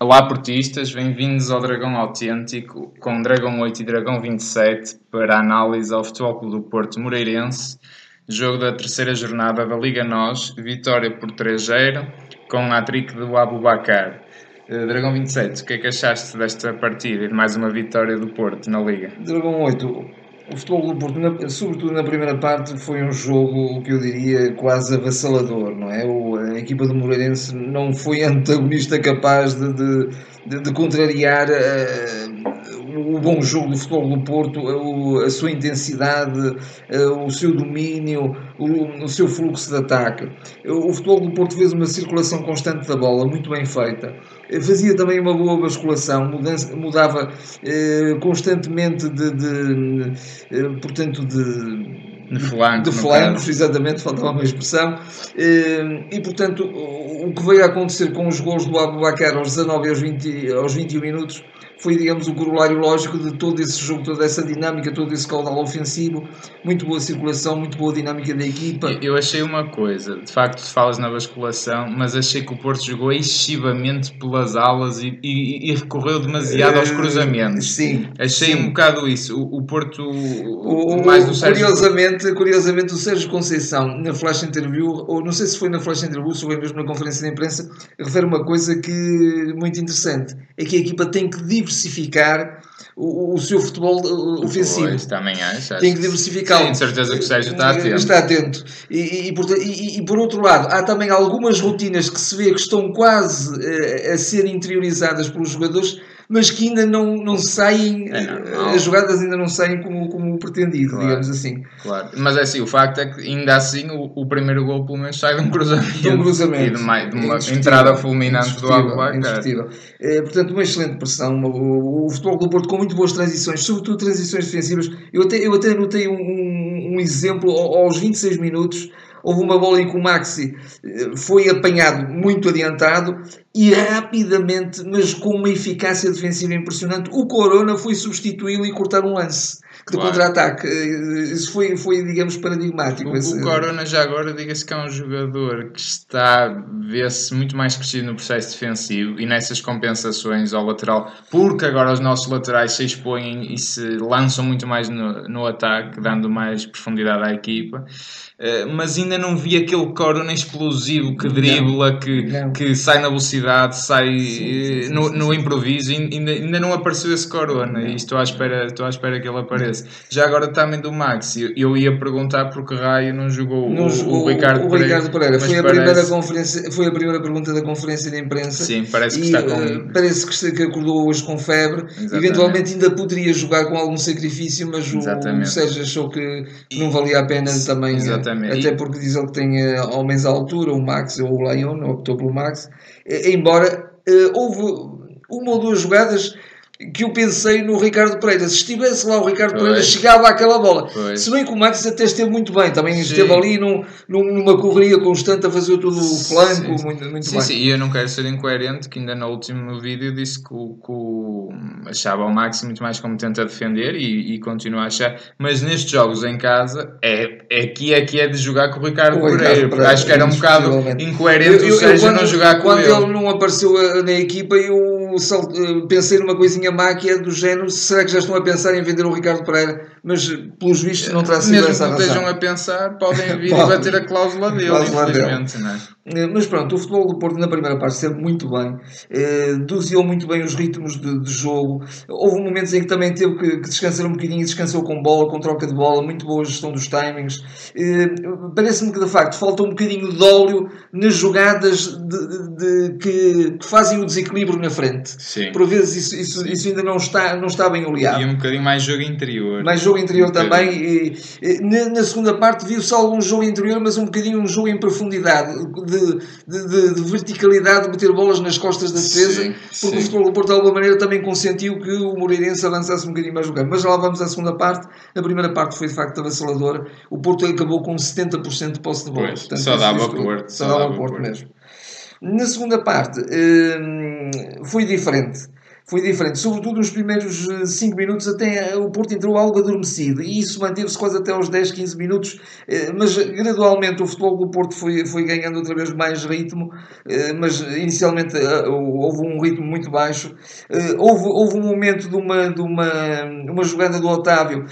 Olá portistas, bem-vindos ao Dragão Autêntico com Dragão 8 e Dragão 27 para a análise ao Futebol Clube do Porto Moreirense, jogo da terceira jornada da Liga NOS, vitória por 3-0 com a trick do Abubacar. Uh, Dragão 27, o que é que achaste desta partida e de mais uma vitória do Porto na Liga? Dragão 8, o futebol Porto, sobretudo na primeira parte, foi um jogo que eu diria quase avassalador, não é? O, a equipa do Moreirense não foi antagonista capaz de, de, de, de contrariar uh, o bom jogo do futebol do Porto, a sua intensidade, uh, o seu domínio, o, o, seu fluxo de ataque. O futebol do Porto fez uma circulação constante da bola, muito bem feita fazia também uma boa basculação, mudança, mudava eh, constantemente de, de eh, portanto, de de flancos, de flancos exatamente, faltava uma expressão. Eh, e, portanto, o que veio a acontecer com os gols do Abubacar aos 19 e aos, 20, aos 21 minutos foi, digamos, o corolário lógico de todo esse jogo, toda essa dinâmica, todo esse caudal ofensivo, muito boa circulação, muito boa dinâmica da equipa. Eu achei uma coisa, de facto, falas na basculação, mas achei que o Porto jogou excessivamente pelas alas e, e, e recorreu demasiado aos eh, cruzamentos. sim. Achei sim. um bocado isso. O, o Porto, o, mais do Sérgio... Curiosamente, curiosamente, o Sérgio Conceição, na flash interview, ou não sei se foi na flash interview, se foi mesmo na conferência de imprensa, refere uma coisa que muito interessante, é que a equipa tem que diversificar o, o seu futebol uh, ofensivo. Pois, também acho. Tem que diversificar. Sim, certeza que o Sérgio está atento. Está atento. E, e, e, e, por outro lado, há também algumas rotinas que se vê que estão quase uh, a ser interiorizadas pelos jogadores mas que ainda não, não saem, é, não, não. as jogadas ainda não saem como, como pretendido, claro, digamos assim. Claro, mas é assim, o facto é que ainda assim o, o primeiro gol pelo menos sai de um cruzamento, de um cruzamento. e de, uma, de uma entrada fulminante do Abubacar. É, portanto, uma excelente pressão, o, o, futebol do Porto com muito boas transições, sobretudo transições defensivas. Eu até, eu até notei um, um, um exemplo aos 26 minutos houve uma bola em que o Maxi eh, foi apanhado muito adiantado e rapidamente, mas com uma eficácia defensiva impressionante, o Corona foi substituí-lo e cortar um lance de claro. contra-ataque. Eh, isso foi, foi, digamos, paradigmático. O, esse... o Corona, já agora, diga-se que é um jogador que está, vê-se muito mais crescido no processo defensivo e nessas compensações ao lateral, porque agora os nossos laterais se expõem e se lançam muito mais no, no ataque, dando mais profundidade à equipa. Uh, mas ainda não vi aquele Corona explosivo que dribla, que, que sai na velocidade, sai sim, sim, no, no improviso. Ainda, ainda não apareceu esse Corona e estou à, espera, estou à espera que ele apareça. Já agora também do Max, eu, eu ia perguntar porque Raio não jogou, não o, jogou o, Ricardo o, Pereira. Ricardo Pereira. Foi, a parece... primeira conferência, foi a primeira pergunta da conferência de imprensa. Sim, parece que e, está com. Uh, parece que, que acordou hoje com febre. Exatamente. Eventualmente ainda poderia jogar com algum sacrifício, mas o, o Sérgio achou que não valia a pena também. Eh, Exatamente. Até porque diz ele que tem homens à altura, o Max ou o Leon, optou pelo Max. Embora uh, houve uma ou duas jogadas que eu pensei no Ricardo Pereira. Se estivesse lá o Ricardo pois. Pereira, chegava àquela bola. Pois. Se bem que o Max até esteve muito bem, também sim. esteve ali num, numa correria constante a fazer todo o flanco, sim, muito, muito sim, bem. Sim, e eu não quero ser incoerente, que ainda no último vídeo disse que, o, que o, achava o Max muito mais competente a defender e, e continua a achar, mas nestes jogos em casa, é, é aqui é que é de jogar com o Ricardo, o Ricardo Pereira, Pereira, acho que era um bocado incoerente eu, eu, o Sérgio não jogar com quando ele. Quando ele não apareceu na equipa, eu pensei numa coisinha máquia do género, será que já estão a pensar em vender o Ricardo Pereira? Mas, pelos vistos, não terá sido Mesmo essa que não estejam a pensar, podem vir Pode. e bater a cláusula dele, cláusula infelizmente, dele. é? Eh, mas pronto, o futebol do Porto na primeira parte sempre muito bem, eh, doseou muito bem os ritmos de, de, jogo. Houve momentos em que também teve que, que, descansar um bocadinho, descansou com bola, com troca de bola, muito boa gestão dos timings. Eh, Parece-me que de facto falta um bocadinho de óleo nas jogadas de, de, que, que, fazem o desequilíbrio na frente. Sim. Por vezes isso, isso, isso, ainda não está, não está bem oleado. E um bocadinho mais jogo interior. Mais jogo interior também. E, e, na, na, segunda parte viu-se algum jogo interior, mas um bocadinho um jogo em profundidade. De, de, de, de, verticalidade de meter bolas nas costas da defesa, sim, porque sim. o futebol do Porto de alguma maneira também consentiu que o Moreirense avançasse um bocadinho mais no campo. Mas lá vamos à segunda parte. A primeira parte foi de facto avassaladora. O Porto acabou com 70% de posse de bola. Pois, Portanto, só dava ao Porto. Só dava Porto, Porto mesmo. Na segunda parte hum, foi diferente foi diferente. Sobretudo nos primeiros 5 minutos, até o Porto entrou algo adormecido e isso manteve-se quase até aos 10, 15 minutos. Mas gradualmente o futebol do Porto foi, foi ganhando outra vez mais ritmo, mas inicialmente houve um ritmo muito baixo. Houve, houve um momento de uma, de uma, uma jogada do Otávio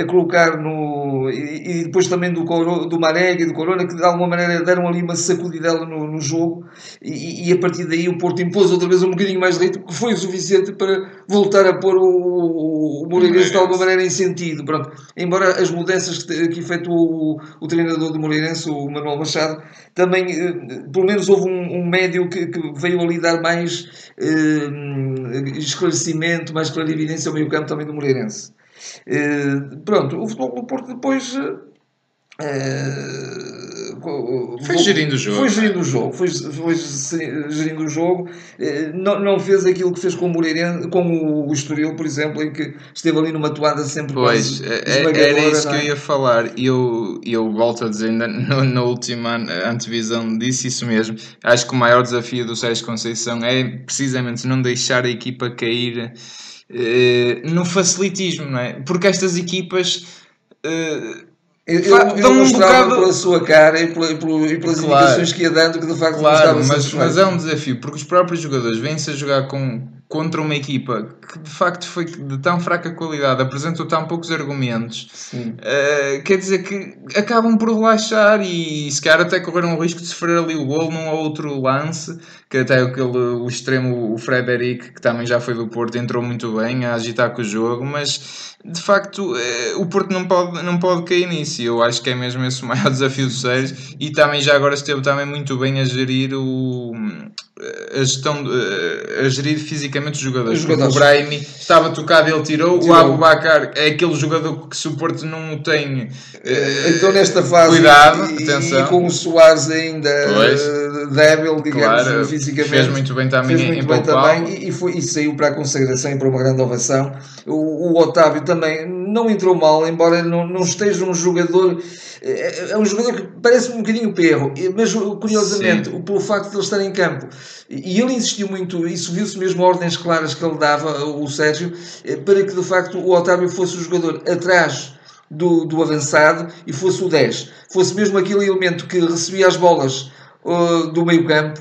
a colocar no. e, depois também do, Coro, do Marega e do Corona, que de alguma maneira deram ali uma sacudidela no, no jogo e, e, a partir daí o Porto impôs outra vez um bocadinho mais de ritmo, que foi o suficiente para voltar a pôr o, o, o Moreirense de alguma maneira em sentido. Pronto. Embora as mudanças que, que efetuou o, o treinador do Moreirense, o Manuel Machado, também, eh, pelo menos houve um, um médio que, que, veio ali dar mais eh, esclarecimento, mais clarividência ao meio campo também do Moreirense. Eh, pronto, o Futebol do Porto depois Uh, foi gerindo o jogo. Foi gerindo o jogo, foi, foi gerindo o jogo. Uh, não, não fez aquilo que fez com o Moreirense, com o Estoril, por exemplo, em que esteve ali numa toada sempre Pois, é, é, era isso que eu é? ia falar. E eu, eu volto a dizer, na, na última antevisão, disse isso mesmo. Acho que o maior desafio do Sérgio Conceição é precisamente não deixar a equipa cair uh, no facilitismo, não é? Porque estas equipas. Uh, eu, eu mostrava um bocado... pela sua cara e, pela, e pelas claro, indicações que ia dando que de facto claro, mas, mas é um desafio, porque os próprios jogadores vêm-se a jogar com, contra uma equipa que de facto foi de tão fraca qualidade, apresentou tão poucos argumentos, uh, quer dizer que acabam por relaxar e se calhar até correram o risco de sofrer ali o gol num ou outro lance, que até aquele, o extremo, o Frederic, que também já foi do Porto, entrou muito bem a agitar com o jogo, mas de facto uh, o Porto não pode, não pode cair nisso. Eu acho que é mesmo esse o maior desafio do Sérgio e também já agora esteve também muito bem a gerir o a gestão a gerir fisicamente os jogadores. os jogadores. O Brahimi estava tocado, ele tirou. tirou. O Abu Bakar é aquele jogador que Porto não tem eh, então nesta fase cuidado, e, atenção. e com o Soares ainda pois. Eh, débil, digamos, claro, fisicamente. Fez muito bem também fez muito em bem também e, foi, e saiu para a consagração e para uma grande ovação. O, o Otávio também não entrou mal, embora não, não esteja um jogador é, é um jogador que parece um bocadinho perro, mas curiosamente, Sim. pelo facto de ele estar em campo, e ele insistiu muito, isso viu-se mesmo ordens claras que ele dava, o Sérgio, eh, para que de facto o Otávio fosse o jogador atrás do, do avançado e fosse o 10. Fosse mesmo aquele elemento que recebia as bolas uh, do meio campo,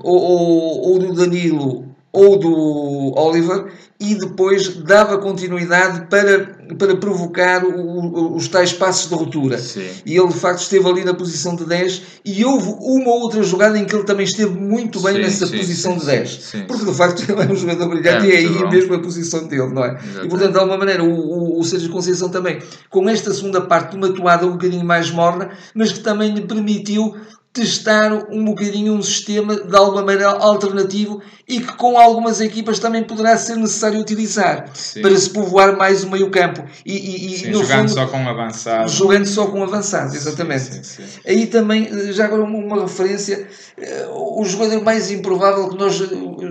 ou, ou, ou do Danilo ou do Oliver e depois dava continuidade para, para provocar o, os tais passos de ruptura. Sim. E ele de facto esteve ali na posição de 10 e houve uma ou outra jogada em que ele também esteve muito bem sim, nessa sim, posição de 10. Porque de facto ele é um jogador brilhante é, e é aí bom. mesmo a posição dele, não é? Exatamente. E portanto, de alguma maneira, o, o, o Sérgio Conceição também, com esta segunda parte de uma toada um bocadinho mais morna, mas que também lhe permitiu testar um bocadinho um sistema de alguma maneira alternativo e que com algumas equipas também poderá ser necessário utilizar Sim. para se povoar mais o meio campo. E, e, sim, jogando fundo, só com avançado. jogando só com avançado, exatamente. sim, aí também, já agora uma, referência eh, o jogador mais improvável que nós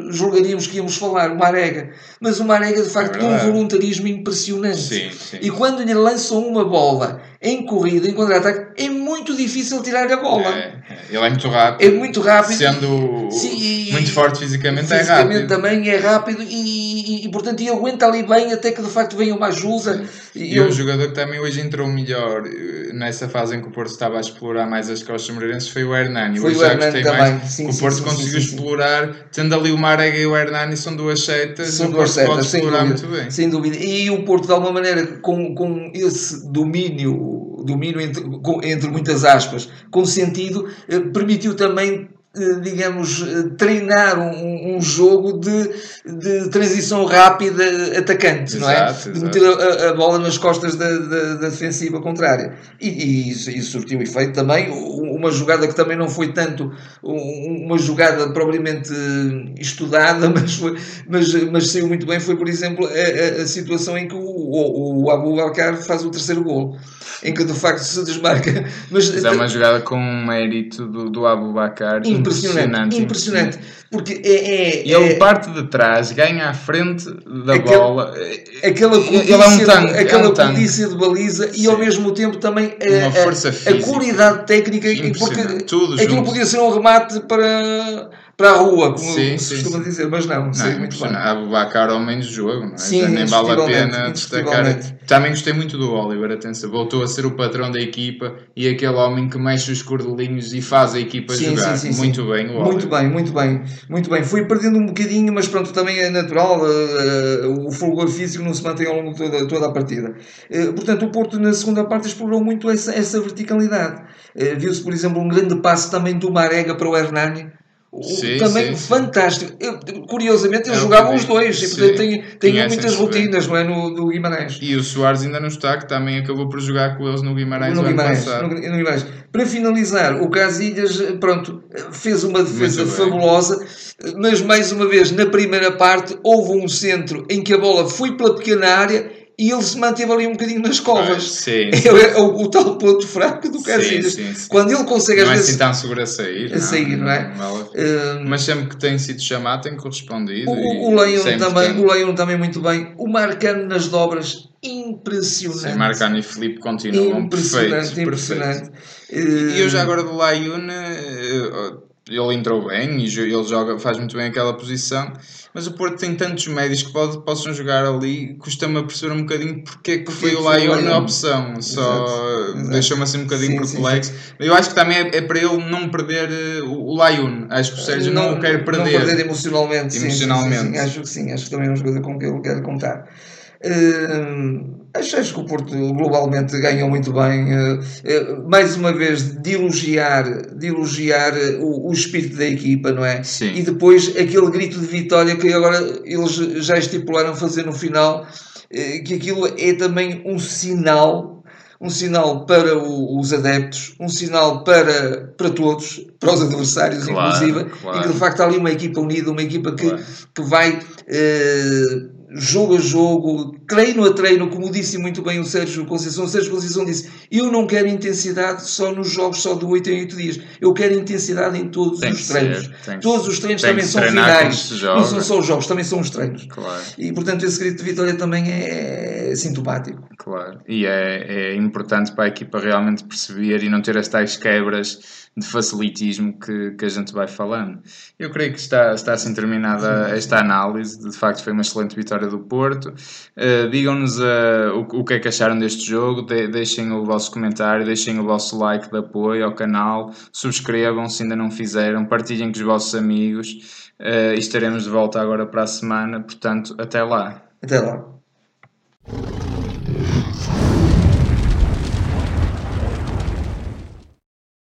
julgaríamos que íamos falar, o Marega. Mas o Marega de facto é com um voluntarismo impressionante. E quando lhe lançam uma bola em corrida, em contra-ataque, é muito difícil tirar a bola. É, é. ele é muito rápido. É muito rápido. Sendo Sim, muito forte fisicamente, fisicamente é rápido. também é rápido e, e, e, portanto, ele aguenta ali bem até que de facto venha uma ajuda. E, e um jogador que também hoje entrou melhor eh, nessa fase em que o Porto estava a explorar mais as costas moreirenses foi o Hernani. Foi hoje o Hernani também. Mais, sim, o Porto sim, conseguiu sim, explorar, tendo ali o Marega e o Hernani, são duas setas. São duas setas, sem dúvida, sem dúvida. E o Porto, de alguma maneira, com, com esse domínio domínio entre, entre muitas aspas, com sentido, eh, permitiu também digamos, eh, treinar um, um, jogo de, de transição rápida atacante, exato, não é? Exato. De meter a, a, bola nas costas da, da, da defensiva contrária. E, e isso, isso surtiu efeito também. Uma jogada que também não foi tanto uma jogada propriamente estudada, mas, foi, mas, mas saiu muito bem, foi, por exemplo, a, a, a situação em que o, o, o Abu Bakar faz o terceiro gol em que de facto se desmarca. Mas, mas é uma jogada com um mérito do, do Abu Bakar impressionante. Impressionante. Porque é, é, ele é, parte de trás, ganha à frente da bola. Aquela polícia, é um tanque, aquela é um polícia de baliza Sim. e ao mesmo tempo também a, a, a qualidade técnica. Porque Tudo aquilo podia ser um remate para para a rua, como Sim, se sim, costuma dizer, mas não, Não, sei muito bem. impressionante. Abubacar ao menos jogo, não é? Sim, nem vale a pena destacar. Também gostei muito do Oliver, atenção, voltou a ser o patrão da equipa e aquele homem que mexe os cordelinhos e faz a equipa Sim, jogar. sim, sim, sim. muito bem, o Oliver. Muito bem, muito bem, muito bem. Foi perdendo um bocadinho, mas pronto, também é natural. eh, o fulgor físico não se mantém ao longo de toda, toda a partida. Eh, portanto, o Porto na segunda parte explorou muito essa, essa verticalidade. Viu-se, por exemplo, um grande passo também do Marega para o Hernani. Sim, também sim, fantástico. Eu- curiosamente, eles É jogavam os dois, e sim. portanto têm, muitas rotinas, não é? No, do Guimarães. E o Soares ainda não está, que também acabou por jogar com eles no Guimarães no Guimarães, no, no Guimarães. Para finalizar, o Casilhas, pronto, fez uma defesa fabulosa, mas mais uma vez, na primeira parte, houve um centro em que a bola foi pela pequena área e ele se manteve ali um bocadinho nas Ah, covas. sim, É o, o tal ponto fraco do Casilhas. Quando ele consegue, às não é vezes. assim tão seguro a sair. a sair, não é? vale. eh, Mas sempre que tem sido chamado tem correspondido. o, o também, tem. o também muito bem. O Marcano nas dobras, impressionante. Sim, Marcano e Filipe continuam impressionante, perfeitos. impressionante. perfeitos. Eh, E eu já agora do Layune, ele entrou bem e ele joga, faz muito bem aquela posição, mas o Porto tem tantos médios que pode, possam jogar ali, custa-me a perceber um bocadinho porque é que foi o foi o Layune a Layune. opção, só Exato, deixou-me assim um bocadinho Sim, sim, perplexo. Eu acho que também é, é para ele não perder eh, o, o Layune, acho que o Sérgio não, o quer Não perder. perder emocionalmente. Emocionalmente. Acho que sim, acho que também é uma coisa com que ele quer contar. Hum, acho, acho que o Porto globalmente ganhou muito bem. eh, eh, mais uma vez, de elogiar, de elogiar eh, o, o espírito da equipa, não é? Sim. E depois aquele grito de vitória que agora eles já estipularam fazer no final, que aquilo é também um sinal. Um sinal para o- os adeptos, um sinal para, para todos, para os adversários, Claro, inclusive, claro. e que de facto há ali uma equipa unida, uma equipa que, Claro. que vai eh, jogo a jogo, treino a treino, como disse muito bem o Sérgio Conceição. O Sérgio Conceição disse: Eu não quero intensidade só nos jogos, só de 8 em 8 dias. Eu quero intensidade em todos Tem os treinos. ser, todos os treinos também são finais. Não são só os jogos, também são os treinos. Claro. E portanto, esse grito de vitória também é, sintomático. Claro, e é, é importante para a equipa realmente perceber e não ter as tais quebras de facilitismo que, que a gente vai falando. Eu creio que está, está assim terminada esta análise. De facto, foi uma excelente vitória do Porto. Uh, Digam-nos uh, o, o que é que acharam deste jogo, de, deixem o vosso comentário, deixem o vosso like de apoio ao canal, subscrevam se ainda não fizeram, partilhem com os vossos amigos uh, e estaremos de volta agora para a semana. Portanto, até lá. Até lá. you